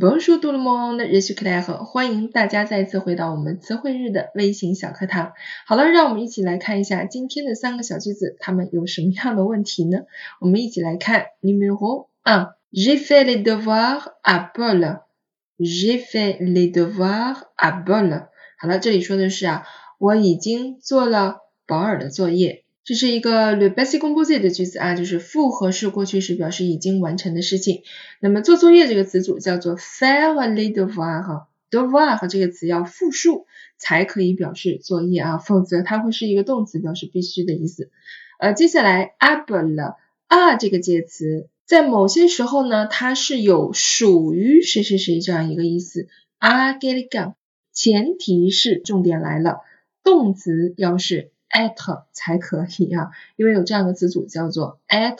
不用说多了么？那也许可大家好，欢迎大家再次回到我们词汇日的微型小课堂。好了，让我们一起来看一下今天的三个小句子，它们有什么样的问题呢？我们一起来看，numéro un，j'ai fait les devoirs à Paul，j'ai fait les devoirs à Paul。好了，这里说的是啊，我已经做了保尔的作业。这是一个 r e b e s i c o m p o s i t 的句子啊，就是复合式过去时表示已经完成的事情。那么做作业这个词组叫做 faire le devoirs，devoir 这个词要复数才可以表示作业啊，否则它会是一个动词，表示必须的意思。呃，接下来 able 啊这个介词，在某些时候呢，它是有属于谁谁谁这样一个意思。a g e l i g a n 前提是重点来了，动词要是。At 才可以啊，因为有这样的词组叫做 at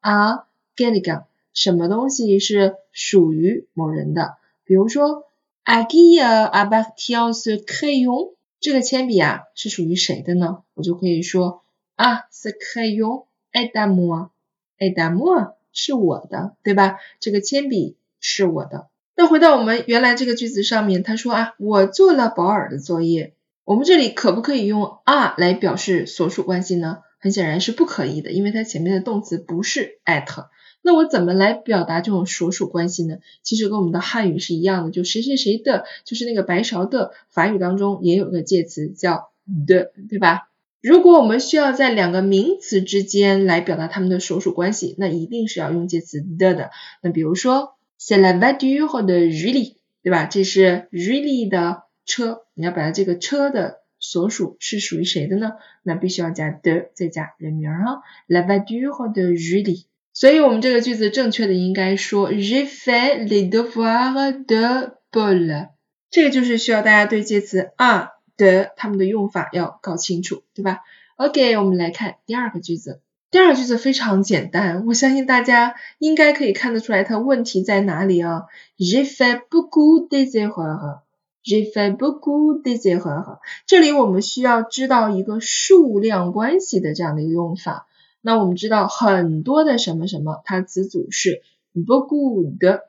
a quelqu'un，什么东西是属于某人的？比如说，à qui appartient ce crayon？这个铅笔啊是属于谁的呢？我就可以说啊，ce crayon est à moi，est à moi 是我的，对吧？这个铅笔是我的。那回到我们原来这个句子上面，他说啊，我做了保尔的作业。我们这里可不可以用 are 来表示所属关系呢？很显然是不可以的，因为它前面的动词不是 at。那我怎么来表达这种所属关系呢？其实跟我们的汉语是一样的，就谁谁谁的，就是那个白勺的。法语当中也有个介词叫 the，对吧？如果我们需要在两个名词之间来表达它们的所属关系，那一定是要用介词 the 的。那比如说，c'est la voiture de Julie，对吧？这是 Julie 的。车，你要表达这个车的所属是属于谁的呢？那必须要加的，再加人名哈。La voiture de Julie。所以我们这个句子正确的应该说 Je fait les devoirs de Paul。这个就是需要大家对介词 a 的它们的用法要搞清楚，对吧？OK，我们来看第二个句子。第二个句子非常简单，我相信大家应该可以看得出来它问题在哪里啊。？Je fait beaucoup de devoirs。J'ai fait beaucoup de devoirs。这里我们需要知道一个数量关系的这样的一个用法。那我们知道很多的什么什么，它词组是 beaucoup 的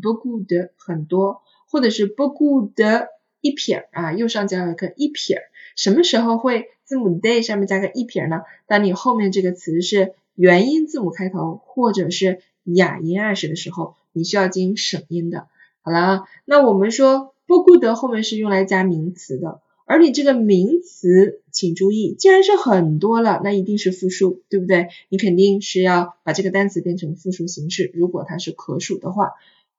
，beaucoup 的很多，或者是 beaucoup 的一撇啊，右上角有一个一撇。什么时候会字母 de 上面加个一撇呢？当你后面这个词是元音字母开头，或者是哑音二始的时候，你需要进行省音的。好了，那我们说。不顾得后面是用来加名词的，而你这个名词，请注意，既然是很多了，那一定是复数，对不对？你肯定是要把这个单词变成复数形式，如果它是可数的话。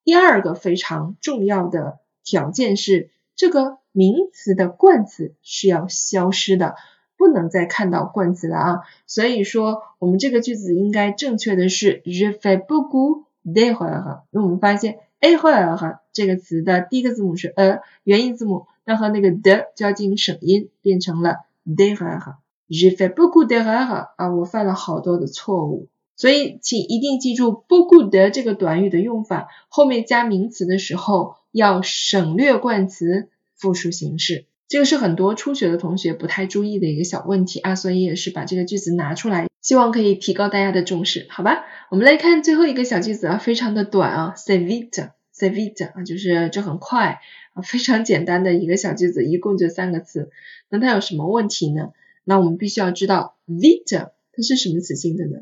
第二个非常重要的条件是，这个名词的冠词是要消失的，不能再看到冠词了啊。所以说，我们这个句子应该正确的是 je fais beaucoup d'erreurs。那我们发现。A 和 l 哈这个词的第一个字母是 a 元音字母，那和那个的就要进行省音，变成了 de 和 r 哈。Je fais beaucoup d e r r e 啊，我犯了好多的错误。所以请一定记住 beaucoup de 这个短语的用法，后面加名词的时候要省略冠词，复数形式。这个是很多初学的同学不太注意的一个小问题啊，所以也是把这个句子拿出来。希望可以提高大家的重视，好吧？我们来看最后一个小句子啊，非常的短啊，c'est vite，c'est vite 啊，就是这很快啊，非常简单的一个小句子，一共就三个词。那它有什么问题呢？那我们必须要知道 vite 它是什么词性的呢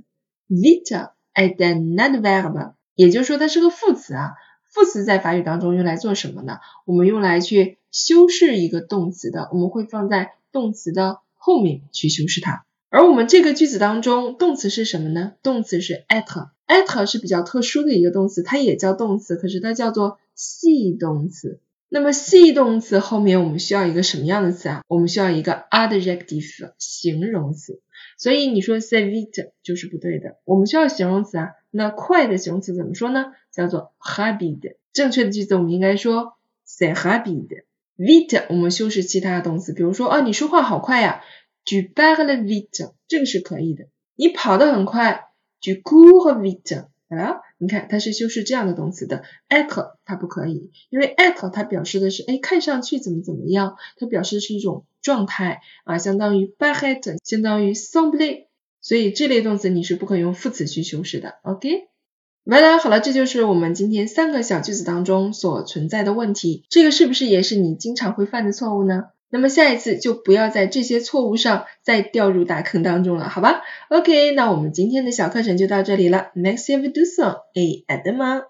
？vite est un adverbe，也就是说它是个副词啊。副词在法语当中用来做什么呢？我们用来去修饰一个动词的，我们会放在动词的后面去修饰它。而我们这个句子当中，动词是什么呢？动词是 at，at 是比较特殊的一个动词，它也叫动词，可是它叫做系动词。那么系动词后面我们需要一个什么样的词啊？我们需要一个 adjective 形容词。所以你说 say vite 就是不对的，我们需要形容词啊。那快的形容词怎么说呢？叫做 rapide。正确的句子我们应该说 say rapide。vite 我们修饰其他的动词，比如说啊，你说话好快呀。Tu parles vite，这个是可以的。你跑得很快，tu cours vite。啊，你看它是修饰这样的动词的，être 它不可以，因为 être 它表示的是哎看上去怎么怎么样，它表示的是一种状态啊，相当于 paraître，相当于 semble，所以这类动词你是不可以用副词去修饰的。OK。完了，好了，这就是我们今天三个小句子当中所存在的问题。这个是不是也是你经常会犯的错误呢？那么下一次就不要在这些错误上再掉入大坑当中了，好吧？OK，那我们今天的小课程就到这里了。Next time we do so，哎，爱的吗？